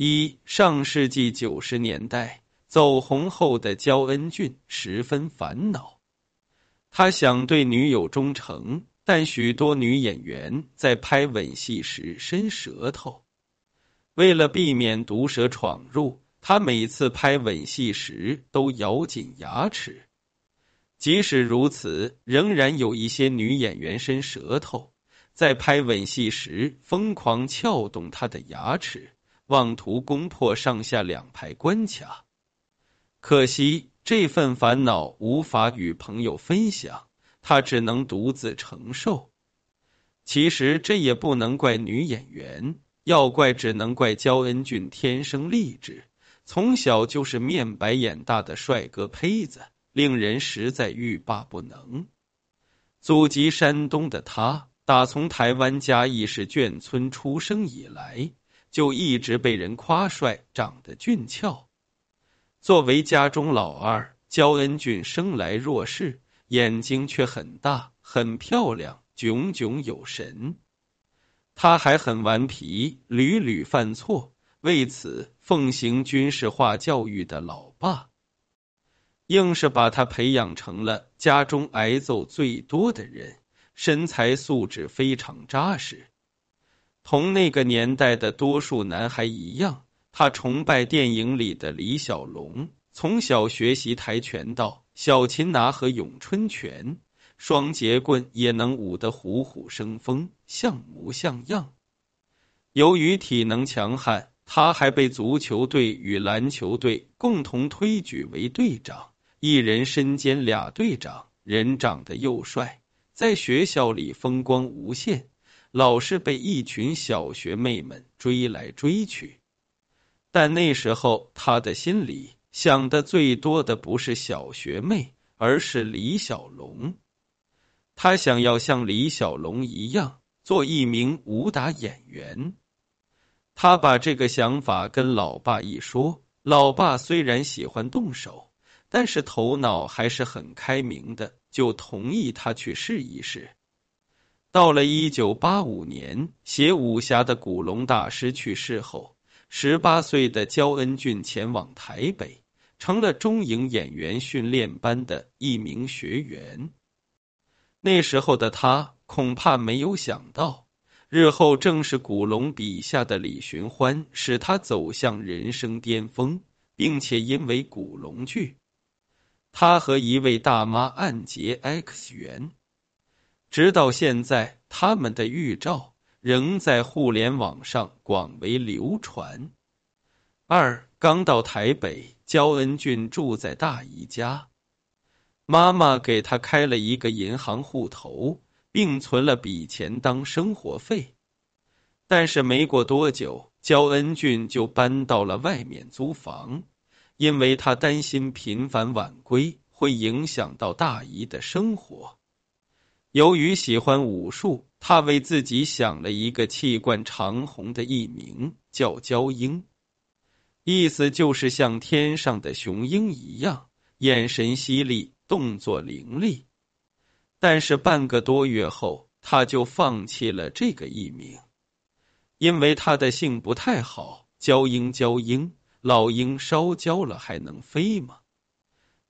一上世纪九十年代走红后的焦恩俊十分烦恼，他想对女友忠诚，但许多女演员在拍吻戏时伸舌头，为了避免毒蛇闯入，他每次拍吻戏时都咬紧牙齿。即使如此，仍然有一些女演员伸舌头，在拍吻戏时疯狂撬动他的牙齿。妄图攻破上下两排关卡，可惜这份烦恼无法与朋友分享，他只能独自承受。其实这也不能怪女演员，要怪只能怪焦恩俊天生丽质，从小就是面白眼大的帅哥胚子，令人实在欲罢不能。祖籍山东的他，打从台湾嘉义市眷村出生以来。就一直被人夸帅，长得俊俏。作为家中老二，焦恩俊生来弱势，眼睛却很大，很漂亮，炯炯有神。他还很顽皮，屡屡犯错。为此，奉行军事化教育的老爸，硬是把他培养成了家中挨揍最多的人，身材素质非常扎实。同那个年代的多数男孩一样，他崇拜电影里的李小龙，从小学习跆拳道、小擒拿和咏春拳，双截棍也能舞得虎虎生风，像模像样。由于体能强悍，他还被足球队与篮球队共同推举为队长，一人身兼俩队长。人长得又帅，在学校里风光无限。老是被一群小学妹们追来追去，但那时候他的心里想的最多的不是小学妹，而是李小龙。他想要像李小龙一样做一名武打演员。他把这个想法跟老爸一说，老爸虽然喜欢动手，但是头脑还是很开明的，就同意他去试一试。到了一九八五年，写武侠的古龙大师去世后，十八岁的焦恩俊前往台北，成了中影演员训练班的一名学员。那时候的他恐怕没有想到，日后正是古龙笔下的李寻欢使他走向人生巅峰，并且因为古龙剧，他和一位大妈暗结 X 缘。直到现在，他们的预兆仍在互联网上广为流传。二刚到台北，焦恩俊住在大姨家，妈妈给他开了一个银行户头，并存了笔钱当生活费。但是没过多久，焦恩俊就搬到了外面租房，因为他担心频繁晚归会影响到大姨的生活。由于喜欢武术，他为自己想了一个气贯长虹的艺名，叫焦鹰，意思就是像天上的雄鹰一样，眼神犀利，动作凌厉。但是半个多月后，他就放弃了这个艺名，因为他的性不太好。焦鹰，焦鹰，老鹰烧焦了还能飞吗？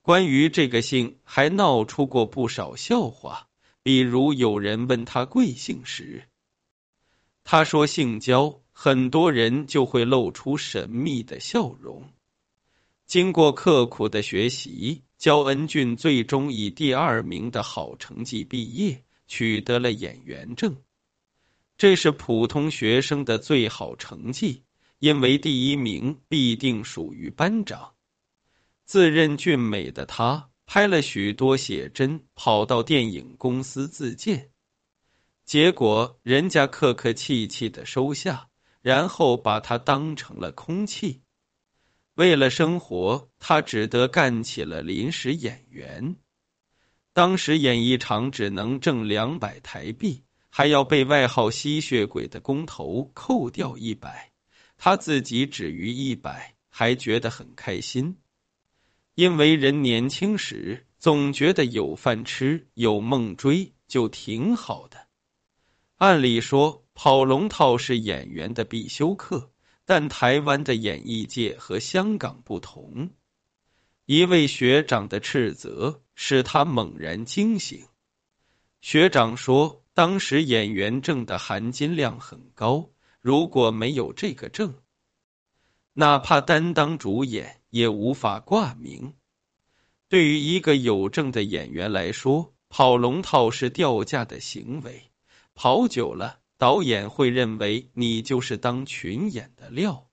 关于这个姓，还闹出过不少笑话。比如有人问他贵姓时，他说姓焦，很多人就会露出神秘的笑容。经过刻苦的学习，焦恩俊最终以第二名的好成绩毕业，取得了演员证。这是普通学生的最好成绩，因为第一名必定属于班长。自认俊美的他。拍了许多写真，跑到电影公司自荐，结果人家客客气气的收下，然后把他当成了空气。为了生活，他只得干起了临时演员。当时演一场只能挣两百台币，还要被外号吸血鬼的工头扣掉一百，他自己只余一百，还觉得很开心。因为人年轻时总觉得有饭吃、有梦追就挺好的。按理说，跑龙套是演员的必修课，但台湾的演艺界和香港不同，一位学长的斥责使他猛然惊醒。学长说，当时演员证的含金量很高，如果没有这个证，哪怕担当主演也无法挂名。对于一个有证的演员来说，跑龙套是掉价的行为，跑久了。导演会认为你就是当群演的料。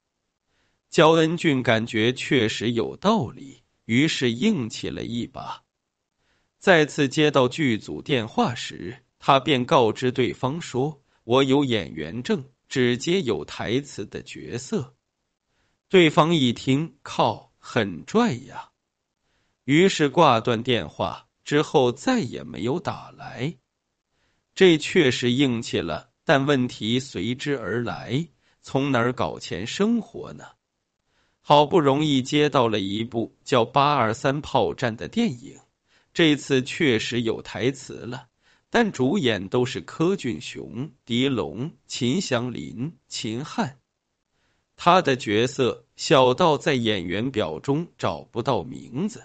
焦恩俊感觉确实有道理，于是硬气了一把。再次接到剧组电话时，他便告知对方说：“我有演员证，只接有台词的角色。”对方一听，靠，很拽呀！于是挂断电话之后，再也没有打来。这确实硬气了。但问题随之而来，从哪儿搞钱生活呢？好不容易接到了一部叫《八二三炮战》的电影，这次确实有台词了，但主演都是柯俊雄、狄龙、秦祥林、秦汉，他的角色小到在演员表中找不到名字。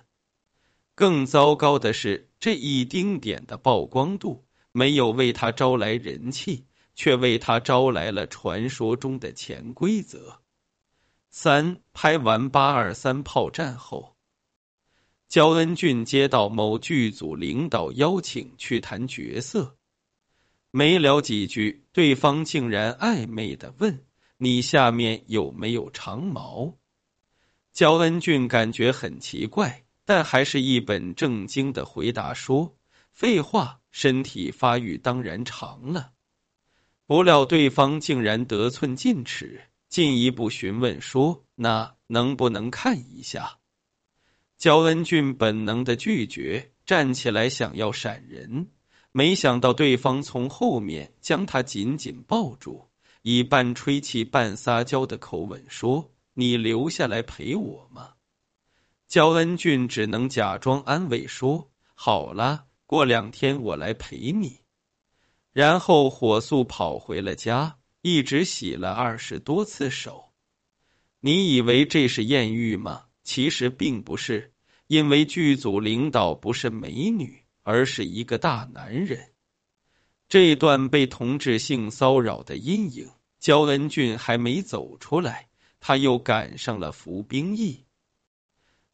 更糟糕的是，这一丁点的曝光度没有为他招来人气。却为他招来了传说中的潜规则。三拍完八二三炮战后，焦恩俊接到某剧组领导邀请去谈角色，没聊几句，对方竟然暧昧的问：“你下面有没有长毛？”焦恩俊感觉很奇怪，但还是一本正经的回答说：“废话，身体发育当然长了。”不料对方竟然得寸进尺，进一步询问说：“那能不能看一下？”焦恩俊本能的拒绝，站起来想要闪人，没想到对方从后面将他紧紧抱住，以半吹气半撒娇的口吻说：“你留下来陪我吗？”焦恩俊只能假装安慰说：“好了，过两天我来陪你。”然后火速跑回了家，一直洗了二十多次手。你以为这是艳遇吗？其实并不是，因为剧组领导不是美女，而是一个大男人。这段被同志性骚扰的阴影，焦恩俊还没走出来，他又赶上了服兵役。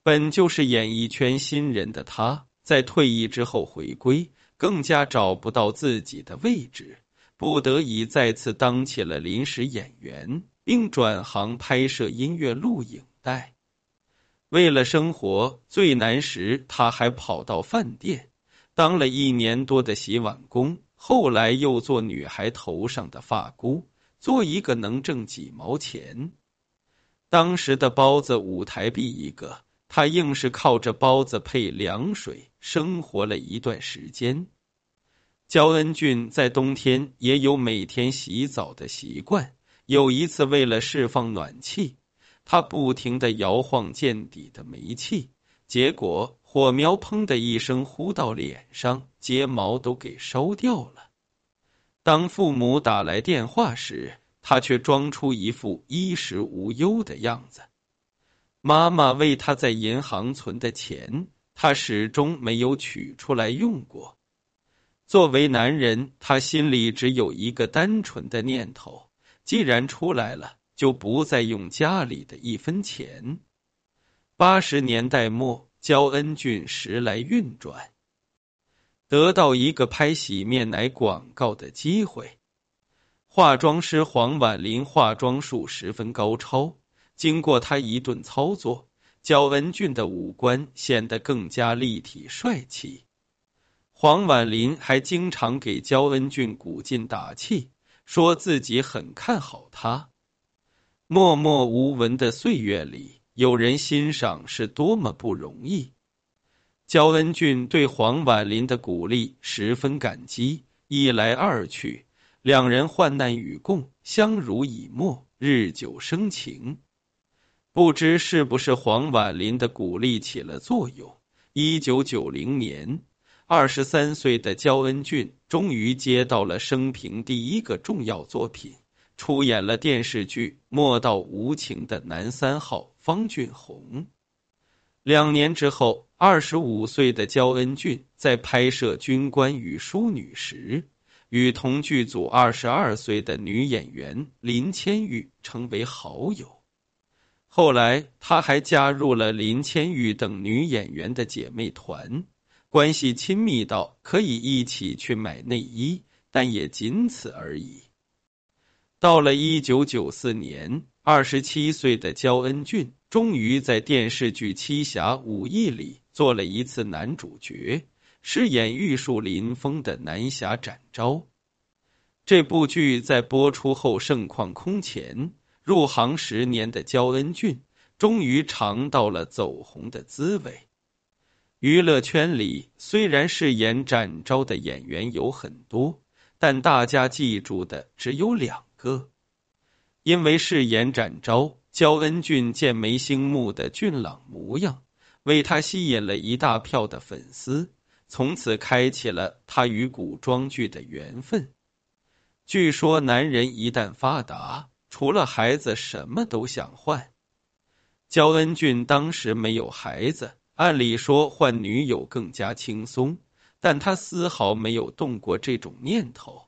本就是演艺圈新人的他，在退役之后回归。更加找不到自己的位置，不得已再次当起了临时演员，并转行拍摄音乐录影带。为了生活，最难时他还跑到饭店当了一年多的洗碗工，后来又做女孩头上的发箍，做一个能挣几毛钱。当时的包子五台币一个。他硬是靠着包子配凉水生活了一段时间。焦恩俊在冬天也有每天洗澡的习惯。有一次，为了释放暖气，他不停的摇晃见底的煤气，结果火苗砰的一声呼到脸上，睫毛都给烧掉了。当父母打来电话时，他却装出一副衣食无忧的样子。妈妈为他在银行存的钱，他始终没有取出来用过。作为男人，他心里只有一个单纯的念头：既然出来了，就不再用家里的一分钱。八十年代末，焦恩俊时来运转，得到一个拍洗面奶广告的机会。化妆师黄婉玲化妆术十分高超。经过他一顿操作，焦恩俊的五官显得更加立体帅气。黄婉玲还经常给焦恩俊鼓劲打气，说自己很看好他。默默无闻的岁月里，有人欣赏是多么不容易。焦恩俊对黄婉玲的鼓励十分感激，一来二去，两人患难与共，相濡以沫，日久生情。不知是不是黄婉玲的鼓励起了作用？一九九零年，二十三岁的焦恩俊终于接到了生平第一个重要作品，出演了电视剧《莫道无情》的男三号方俊宏。两年之后，二十五岁的焦恩俊在拍摄《军官与淑女》时，与同剧组二十二岁的女演员林千玉成为好友。后来，他还加入了林千玉等女演员的姐妹团，关系亲密到可以一起去买内衣，但也仅此而已。到了一九九四年，二十七岁的焦恩俊终于在电视剧《七侠五义》里做了一次男主角，饰演玉树临风的南侠展昭。这部剧在播出后盛况空前。入行十年的焦恩俊，终于尝到了走红的滋味。娱乐圈里虽然饰演展昭的演员有很多，但大家记住的只有两个。因为饰演展昭，焦恩俊剑眉星目的俊朗模样，为他吸引了一大票的粉丝，从此开启了他与古装剧的缘分。据说，男人一旦发达。除了孩子，什么都想换。焦恩俊当时没有孩子，按理说换女友更加轻松，但他丝毫没有动过这种念头。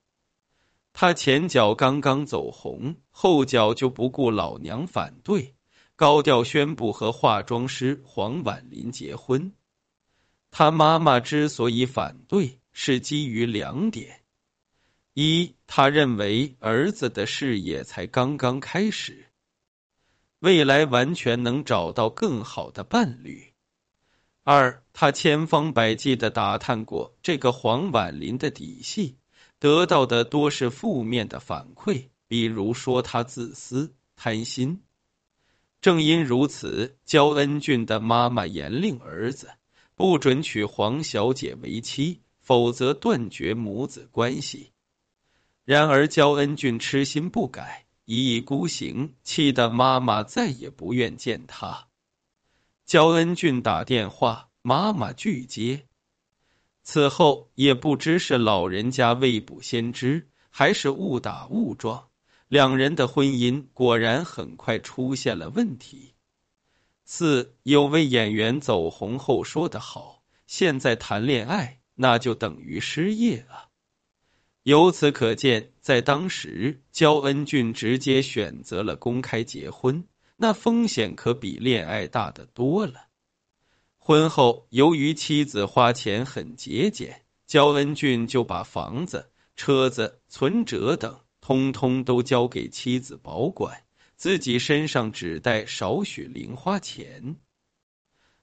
他前脚刚刚走红，后脚就不顾老娘反对，高调宣布和化妆师黄婉林结婚。他妈妈之所以反对，是基于两点。一，他认为儿子的事业才刚刚开始，未来完全能找到更好的伴侣。二，他千方百计的打探过这个黄婉林的底细，得到的多是负面的反馈，比如说他自私、贪心。正因如此，焦恩俊的妈妈严令儿子不准娶黄小姐为妻，否则断绝母子关系。然而，焦恩俊痴心不改，一意孤行，气得妈妈再也不愿见他。焦恩俊打电话，妈妈拒接。此后，也不知是老人家未卜先知，还是误打误撞，两人的婚姻果然很快出现了问题。四有位演员走红后说得好：“现在谈恋爱，那就等于失业了。”由此可见，在当时，焦恩俊直接选择了公开结婚，那风险可比恋爱大得多了。婚后，由于妻子花钱很节俭，焦恩俊就把房子、车子、存折等通通都交给妻子保管，自己身上只带少许零花钱。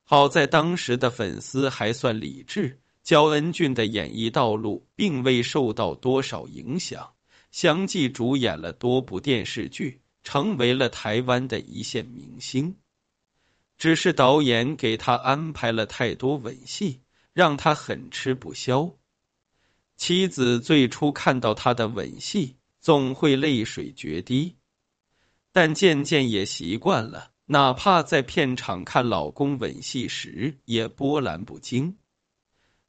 好在当时的粉丝还算理智。焦恩俊的演艺道路并未受到多少影响，相继主演了多部电视剧，成为了台湾的一线明星。只是导演给他安排了太多吻戏，让他很吃不消。妻子最初看到他的吻戏，总会泪水决堤，但渐渐也习惯了，哪怕在片场看老公吻戏时，也波澜不惊。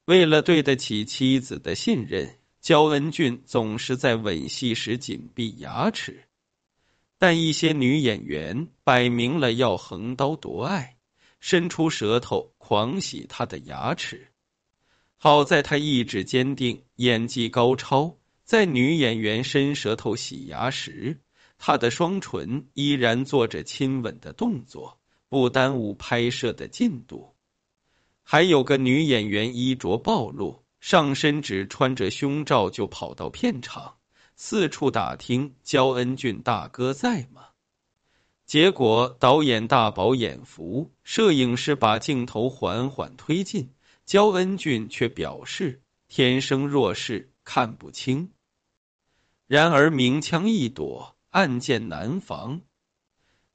为了对得起妻子的信任，焦恩俊总是在吻戏时紧闭牙齿。但一些女演员摆明了要横刀夺爱，伸出舌头狂洗他的牙齿。好在他意志坚定，演技高超，在女演员伸舌头洗牙时，他的双唇依然做着亲吻的动作，不耽误拍摄的进度。还有个女演员衣着暴露，上身只穿着胸罩就跑到片场，四处打听焦恩俊大哥在吗？结果导演大饱眼福，摄影师把镜头缓缓推进，焦恩俊却表示天生弱视，看不清。然而明枪易躲，暗箭难防，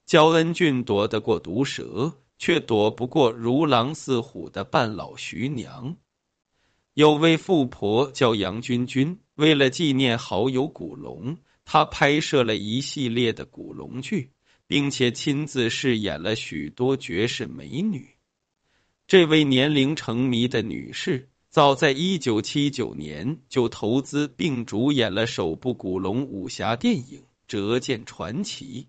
焦恩俊躲得过毒蛇。却躲不过如狼似虎的半老徐娘。有位富婆叫杨君君，为了纪念好友古龙，她拍摄了一系列的古龙剧，并且亲自饰演了许多绝世美女。这位年龄成谜的女士，早在一九七九年就投资并主演了首部古龙武侠电影《折剑传奇。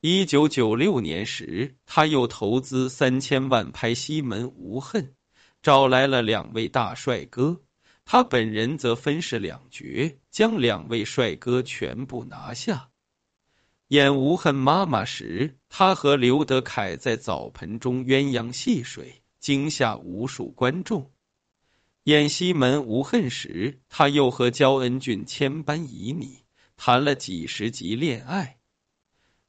一九九六年时，他又投资三千万拍《西门无恨》，找来了两位大帅哥，他本人则分饰两角，将两位帅哥全部拿下。演无恨妈妈时，他和刘德凯在澡盆中鸳鸯戏水，惊吓无数观众。演西门无恨时，他又和焦恩俊千般旖旎，谈了几十集恋爱。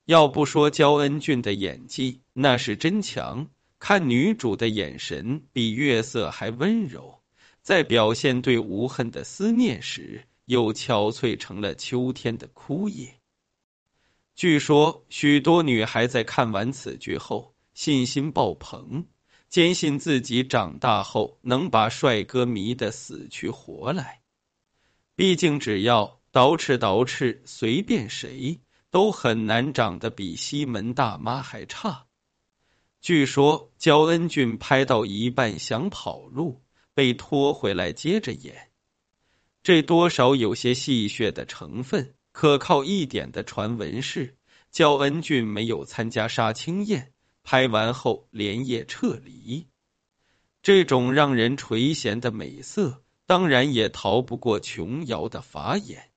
要不说焦恩俊的演技那是真强，看女主的眼神比月色还温柔，在表现对无恨的思念时，又憔悴成了秋天的枯叶。据说，许多女孩在看完此剧后信心爆棚，坚信自己长大后能把帅哥迷得死去活来。毕竟，只要捯饬捯饬，随便谁都很难长得比西门大妈还差。据说，焦恩俊拍到一半想跑路，被拖回来接着演，这多少有些戏谑的成分。可靠一点的传闻是，焦恩俊没有参加杀青宴，拍完后连夜撤离。这种让人垂涎的美色，当然也逃不过琼瑶的法眼。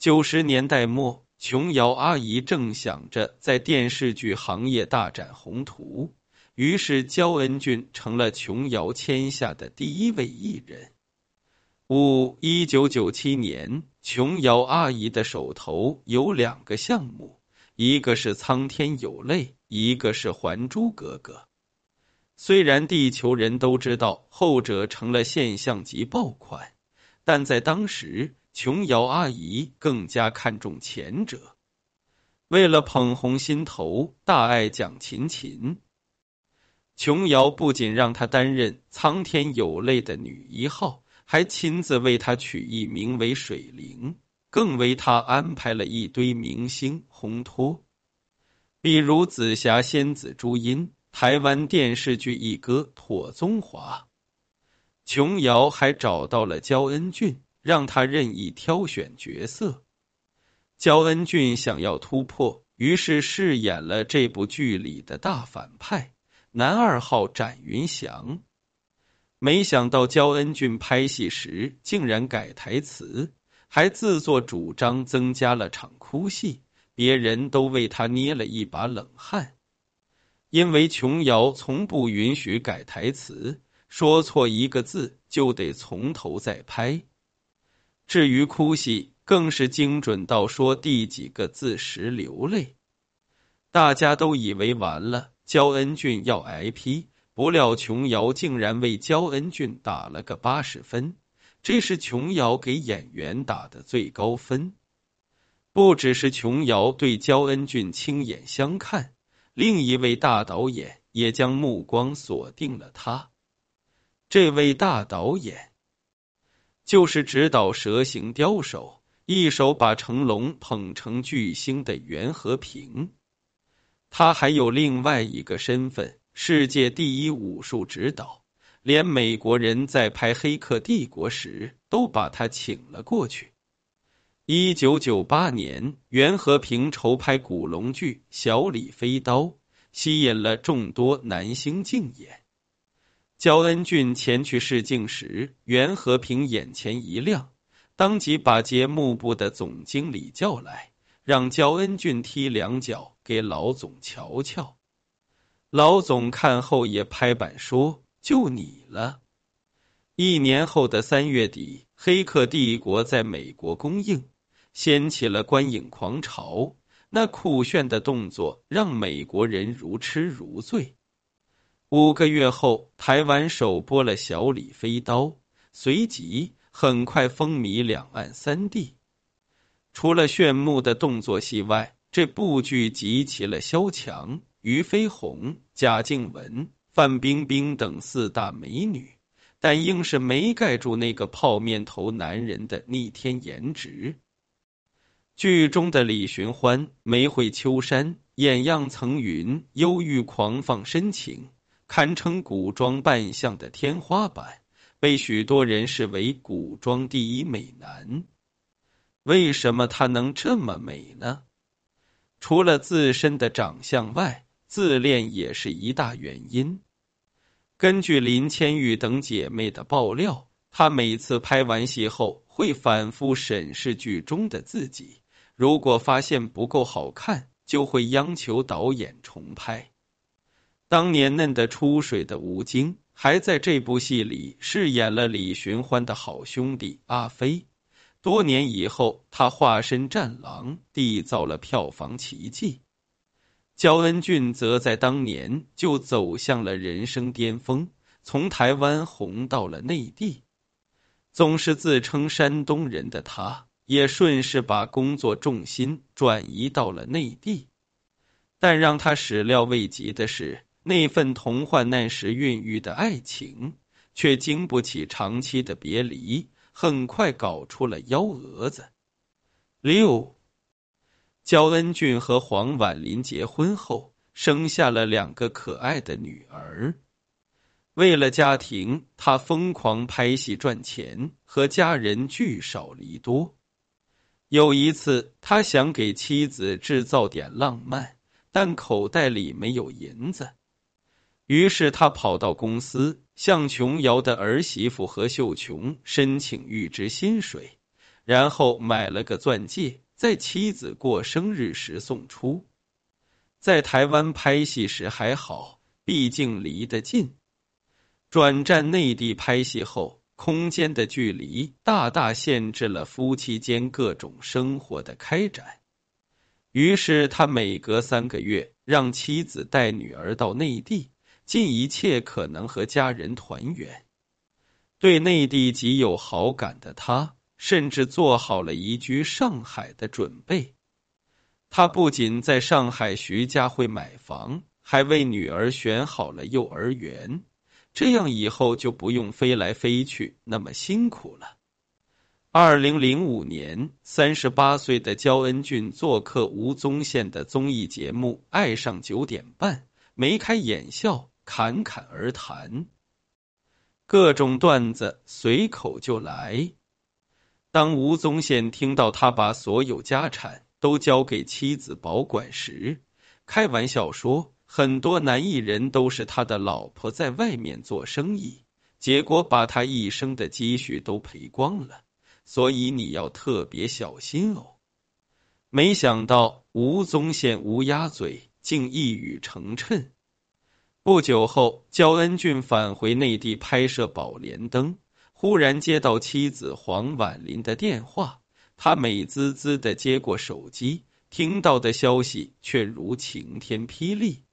九十年代末，琼瑶阿姨正想着在电视剧行业大展宏图，于是焦恩俊成了琼瑶签下的第一位艺人。五一九九七年，琼瑶阿姨的手头有两个项目，一个是《苍天有泪》，一个是《还珠格格》。虽然地球人都知道后者成了现象级爆款，但在当时，琼瑶阿姨更加看重前者。为了捧红心头，大爱蒋勤勤，琼瑶不仅让她担任《苍天有泪》的女一号。还亲自为他取艺名为水灵，更为他安排了一堆明星烘托，比如紫霞仙子朱茵、台湾电视剧一哥妥宗华。琼瑶还找到了焦恩俊，让他任意挑选角色。焦恩俊想要突破，于是饰演了这部剧里的大反派男二号展云翔。没想到焦恩俊拍戏时竟然改台词，还自作主张增加了场哭戏，别人都为他捏了一把冷汗。因为琼瑶从不允许改台词，说错一个字就得从头再拍。至于哭戏，更是精准到说第几个字时流泪。大家都以为完了，焦恩俊要挨批。不料琼瑶竟然为焦恩俊打了个八十分，这是琼瑶给演员打的最高分。不只是琼瑶对焦恩俊亲眼相看，另一位大导演也将目光锁定了他。这位大导演就是指导《蛇形刁手》，一手把成龙捧成巨星的袁和平。他还有另外一个身份。世界第一武术指导，连美国人在拍《黑客帝国》时都把他请了过去。一九九八年，袁和平筹拍古龙剧《小李飞刀》，吸引了众多男星竞演。焦恩俊前去试镜时，袁和平眼前一亮，当即把节目部的总经理叫来，让焦恩俊踢两脚给老总瞧瞧。老总看后也拍板说：“就你了。”一年后的三月底，《黑客帝国》在美国公映，掀起了观影狂潮。那酷炫的动作让美国人如痴如醉。五个月后，台湾首播了《小李飞刀》，随即很快风靡两岸三地。除了炫目的动作戏外，这部剧集齐了萧蔷。俞飞鸿、贾静雯、范冰冰等四大美女，但硬是没盖住那个泡面头男人的逆天颜值。剧中的李寻欢梅慧秋山，眼样层云，忧郁狂放深情，堪称古装扮相的天花板，被许多人视为古装第一美男。为什么她能这么美呢？除了自身的长相外，自恋也是一大原因。根据林千玉等姐妹的爆料，她每次拍完戏后会反复审视剧中的自己，如果发现不够好看，就会央求导演重拍。当年嫩得出水的吴京，还在这部戏里饰演了李寻欢的好兄弟阿飞。多年以后，他化身战狼，缔造了票房奇迹。焦恩俊则在当年就走向了人生巅峰，从台湾红到了内地。总是自称山东人的他，也顺势把工作重心转移到了内地。但让他始料未及的是，那份同患难时孕育的爱情，却经不起长期的别离，很快搞出了幺蛾子。六。焦恩俊和黄婉玲结婚后，生下了两个可爱的女儿。为了家庭，他疯狂拍戏赚钱，和家人聚少离多。有一次，他想给妻子制造点浪漫，但口袋里没有银子，于是他跑到公司，向琼瑶的儿媳妇何秀琼申请预支薪水，然后买了个钻戒。在妻子过生日时送出，在台湾拍戏时还好，毕竟离得近。转战内地拍戏后，空间的距离大大限制了夫妻间各种生活的开展。于是他每隔三个月让妻子带女儿到内地，尽一切可能和家人团圆。对内地极有好感的他。甚至做好了移居上海的准备。他不仅在上海徐家汇买房，还为女儿选好了幼儿园，这样以后就不用飞来飞去那么辛苦了。二零零五年，三十八岁的焦恩俊做客吴宗宪的综艺节目《爱上九点半》，眉开眼笑，侃侃而谈，各种段子随口就来。当吴宗宪听到他把所有家产都交给妻子保管时，开玩笑说：“很多男艺人都是他的老婆在外面做生意，结果把他一生的积蓄都赔光了，所以你要特别小心哦。”没想到吴宗宪乌鸦嘴，竟一语成谶。不久后，焦恩俊返回内地拍摄《宝莲灯》。忽然接到妻子黄婉玲的电话，他美滋滋的接过手机，听到的消息却如晴天霹雳。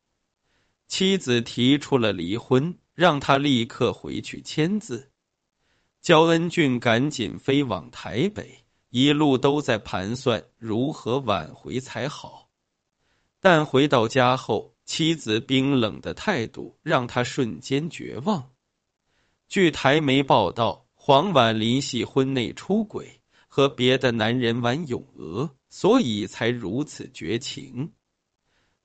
妻子提出了离婚，让他立刻回去签字。焦恩俊赶紧飞往台北，一路都在盘算如何挽回才好。但回到家后，妻子冰冷的态度让他瞬间绝望。据台媒报道，黄婉玲系婚内出轨，和别的男人玩咏鹅，所以才如此绝情。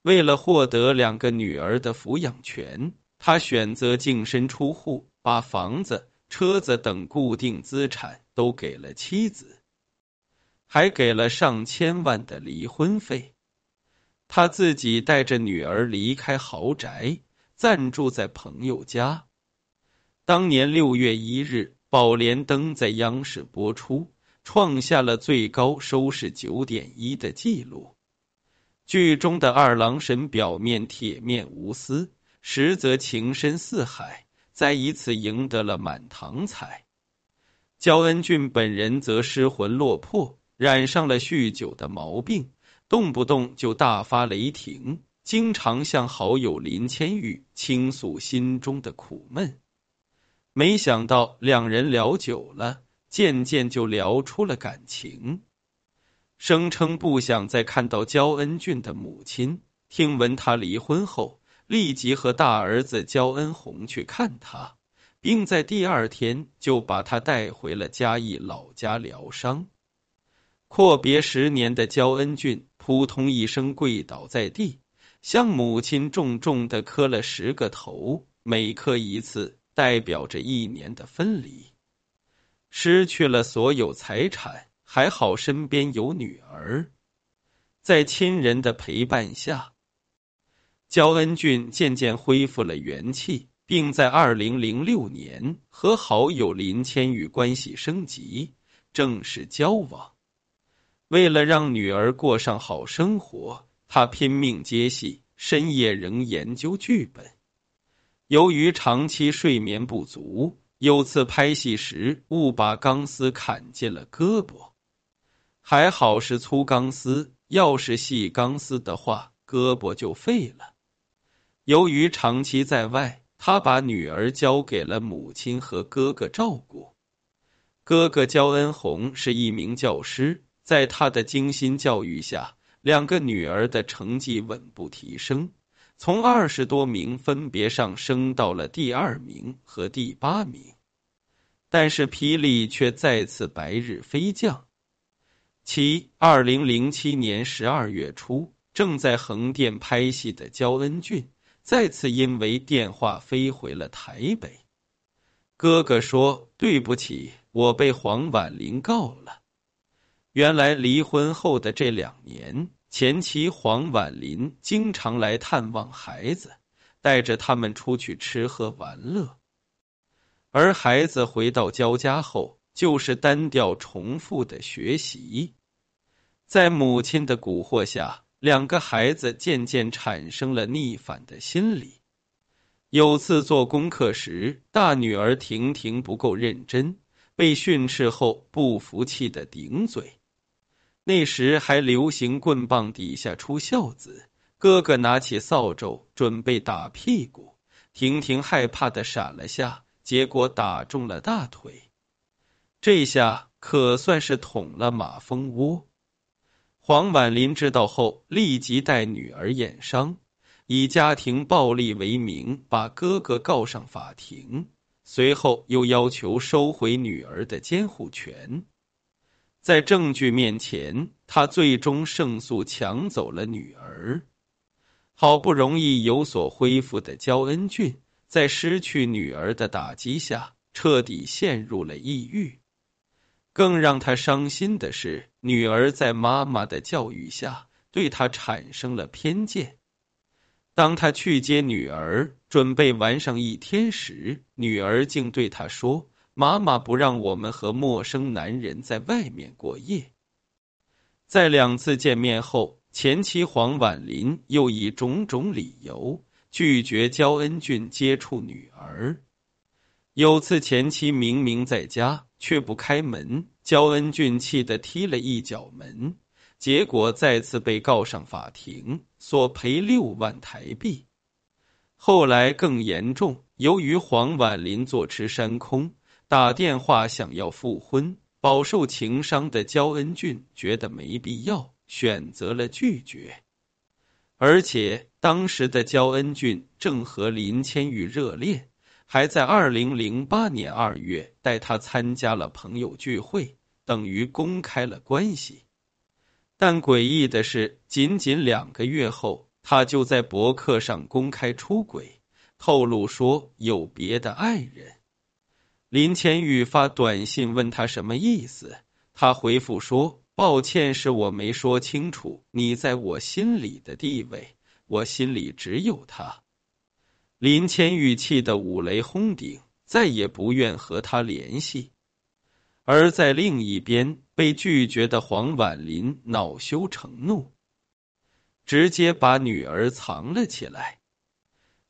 为了获得两个女儿的抚养权，他选择净身出户，把房子、车子等固定资产都给了妻子，还给了上千万的离婚费。他自己带着女儿离开豪宅，暂住在朋友家。当年六月一日，《宝莲灯》在央视播出，创下了最高收视九点一的记录。剧中的二郎神表面铁面无私，实则情深似海，再一次赢得了满堂彩。焦恩俊本人则失魂落魄，染上了酗酒的毛病，动不动就大发雷霆，经常向好友林千玉倾诉心中的苦闷。没想到两人聊久了，渐渐就聊出了感情。声称不想再看到焦恩俊的母亲，听闻他离婚后，立即和大儿子焦恩宏去看他，并在第二天就把他带回了嘉义老家疗伤。阔别十年的焦恩俊扑通一声跪倒在地，向母亲重重的磕了十个头，每磕一次。代表着一年的分离，失去了所有财产，还好身边有女儿，在亲人的陪伴下，焦恩俊渐渐恢复了元气，并在二零零六年和好友林千羽关系升级，正式交往。为了让女儿过上好生活，他拼命接戏，深夜仍研究剧本。由于长期睡眠不足。有次拍戏时误把钢丝砍进了胳膊，还好是粗钢丝，要是细钢丝的话，胳膊就废了。由于长期在外，他把女儿交给了母亲和哥哥照顾。哥哥焦恩红是一名教师，在他的精心教育下，两个女儿的成绩稳步提升。从二十多名分别上升到了第二名和第八名，但是霹雳却再次白日飞降。其二零零七年十二月初，正在横店拍戏的焦恩俊再次因为电话飞回了台北。哥哥说：“对不起，我被黄婉玲告了。”原来离婚后的这两年。前妻黄婉玲经常来探望孩子，带着他们出去吃喝玩乐。而孩子回到焦家后，就是单调重复的学习。在母亲的蛊惑下，两个孩子渐渐产生了逆反的心理。有次做功课时，大女儿婷婷不够认真，被训斥后不服气的顶嘴。那时还流行棍棒底下出孝子，哥哥拿起扫帚准备打屁股，婷婷害怕的闪了下，结果打中了大腿，这下可算是捅了马蜂窝。黄婉林知道后，立即带女儿验伤，以家庭暴力为名把哥哥告上法庭，随后又要求收回女儿的监护权。在证据面前，他最终胜诉，抢走了女儿。好不容易有所恢复的焦恩俊，在失去女儿的打击下，彻底陷入了抑郁。更让他伤心的是，女儿在妈妈的教育下，对他产生了偏见。当他去接女儿，准备玩上一天时，女儿竟对他说。妈妈不让我们和陌生男人在外面过夜。在两次见面后，前妻黄婉玲又以种种理由拒绝焦恩俊接触女儿。有次前妻明明在家却不开门，焦恩俊气得踢了一脚门，结果再次被告上法庭，索赔六万台币。后来更严重，由于黄婉玲坐吃山空。打电话想要复婚，饱受情伤的焦恩俊觉得没必要，选择了拒绝。而且当时的焦恩俊正和林千玉热恋，还在二零零八年二月带他参加了朋友聚会，等于公开了关系。但诡异的是，仅仅两个月后，他就在博客上公开出轨，透露说有别的爱人。林千玉发短信问他什么意思，他回复说：“抱歉，是我没说清楚你在我心里的地位，我心里只有他。”林千玉气得五雷轰顶，再也不愿和他联系。而在另一边，被拒绝的黄婉玲恼羞成怒，直接把女儿藏了起来。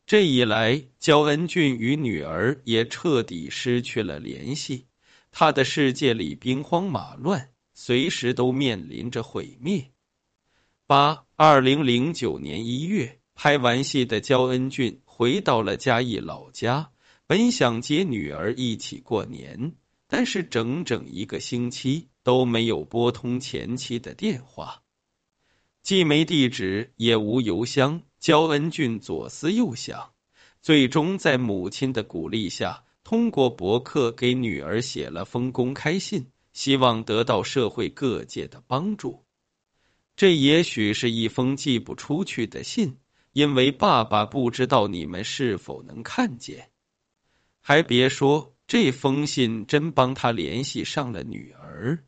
这一来，焦恩俊与女儿也彻底失去了联系，他的世界里兵荒马乱，随时都面临着毁灭。八二零零九年一月，拍完戏的焦恩俊回到了嘉义老家，本想接女儿一起过年，但是整整一个星期都没有拨通前妻的电话，既没地址，也无邮箱。焦恩俊左思右想，最终在母亲的鼓励下，通过博客给女儿写了封公开信，希望得到社会各界的帮助。这也许是一封寄不出去的信，因为爸爸不知道你们是否能看见。还别说，这封信真帮他联系上了女儿。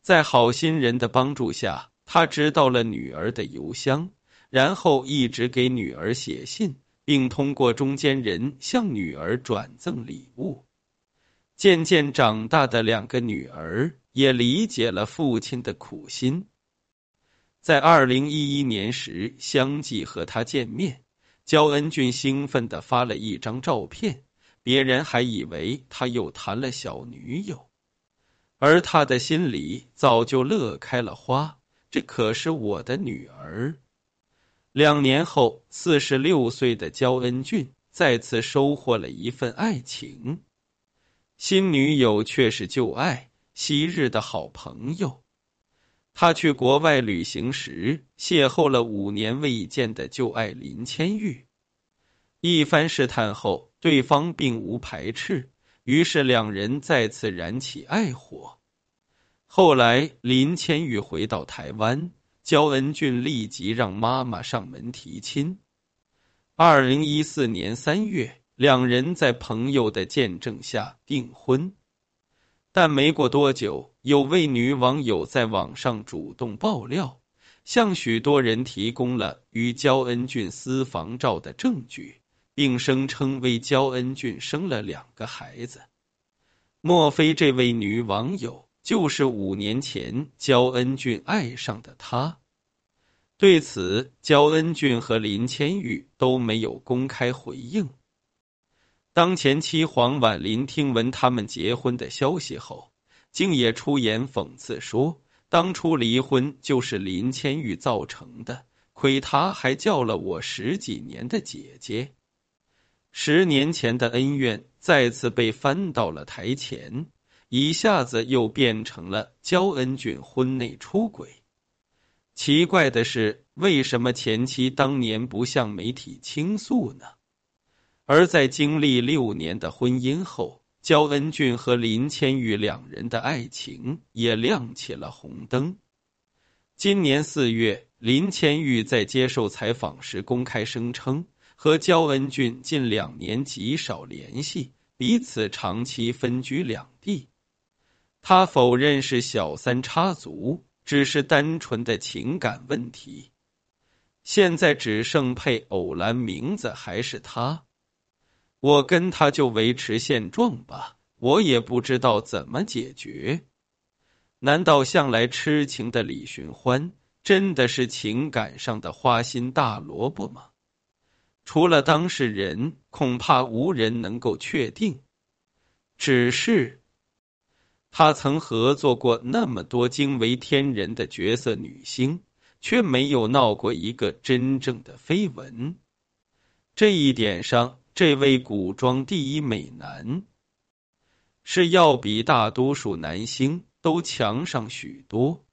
在好心人的帮助下，他知道了女儿的邮箱，然后一直给女儿写信，并通过中间人向女儿转赠礼物。渐渐长大的两个女儿也理解了父亲的苦心。在二零一一年时，相继和他见面，焦恩俊兴奋的发了一张照片，别人还以为他又谈了小女友。而他的心里早就乐开了花，这可是我的女儿。两年后，四十六岁的焦恩俊再次收获了一份爱情，新女友却是旧爱，昔日的好朋友。他去国外旅行时，邂逅了五年未见的旧爱林千玉，一番试探后，对方并无排斥。于是两人再次燃起爱火。后来林千玉回到台湾，焦恩俊立即让妈妈上门提亲。二零一四年三月，两人在朋友的见证下订婚。但没过多久，有位女网友在网上主动爆料，向许多人提供了与焦恩俊私房照的证据。并声称为焦恩俊生了两个孩子，莫非这位女网友就是五年前焦恩俊爱上的他？对此，焦恩俊和林千玉都没有公开回应。当前妻黄婉玲听闻他们结婚的消息后，竟也出言讽刺说：“当初离婚就是林千玉造成的，亏他还叫了我十几年的姐姐。”十年前的恩怨再次被翻到了台前，一下子又变成了焦恩俊婚内出轨。奇怪的是，为什么前妻当年不向媒体倾诉呢？而在经历六年的婚姻后，焦恩俊和林千玉两人的爱情也亮起了红灯。今年四月，林千玉在接受采访时公开声称。和焦恩俊近两年极少联系，彼此长期分居两地。他否认是小三插足，只是单纯的情感问题。现在只剩配偶栏名字还是他，我跟他就维持现状吧，我也不知道怎么解决。难道向来痴情的李寻欢真的是情感上的花心大萝卜吗？除了当事人，恐怕无人能够确定。只是他曾合作过那么多惊为天人的角色女星，却没有闹过一个真正的绯闻。这一点上，这位古装第一美男是要比大多数男星都强上许多。